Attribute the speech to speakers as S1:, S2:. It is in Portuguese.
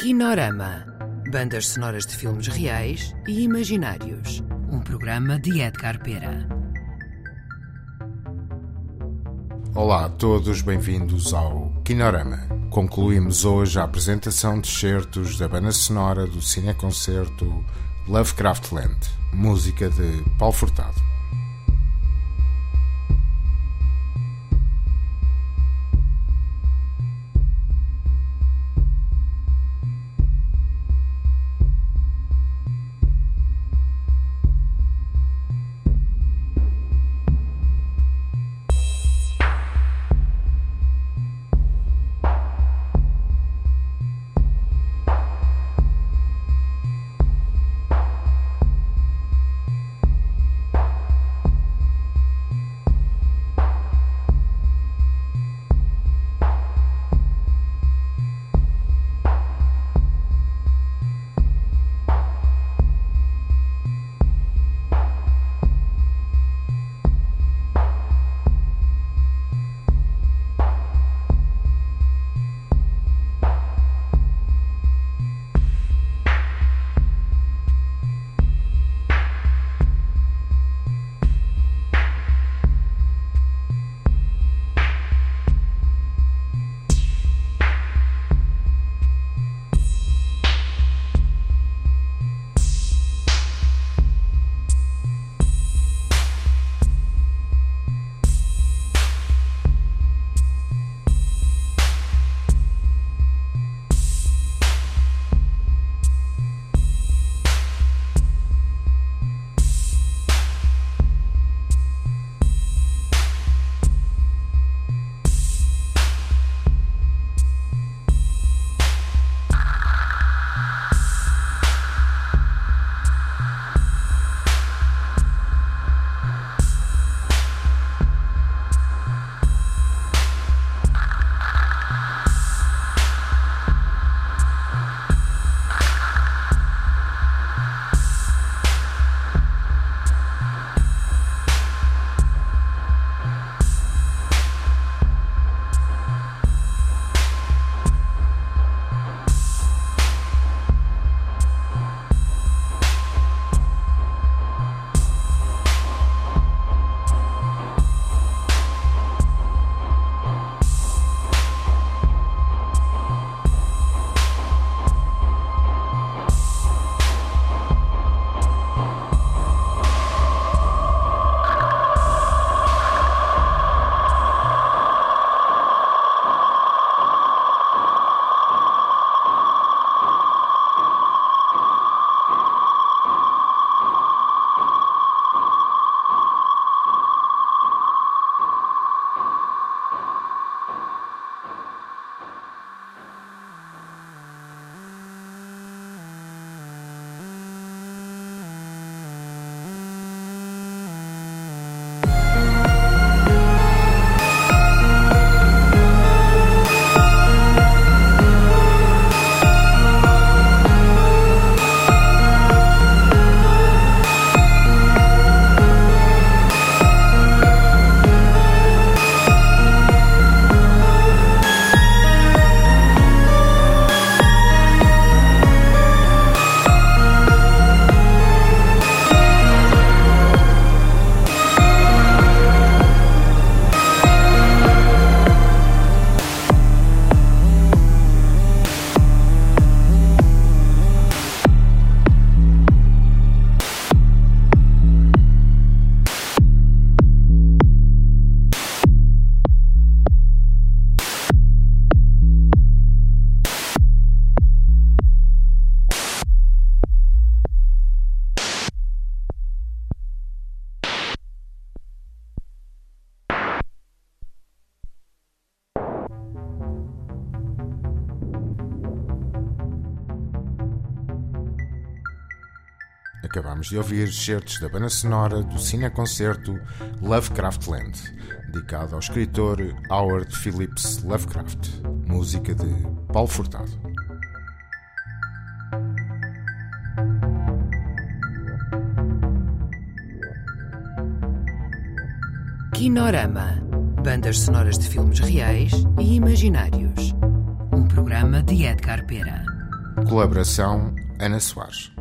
S1: Kinorama. Bandas sonoras de filmes reais e imaginários. Um programa de Edgar Pera.
S2: Olá a todos, bem-vindos ao Kinorama. Concluímos hoje a apresentação de certos da banda sonora do cineconcerto Lovecraftland, música de Paulo Furtado. Acabamos de ouvir certos da banda sonora do cineconcerto Lovecraftland, dedicado ao escritor Howard Phillips Lovecraft, música de Paulo Furtado.
S1: Kinorama. Bandas sonoras de filmes reais e imaginários. Um programa de Edgar Pera.
S2: Colaboração Ana Soares.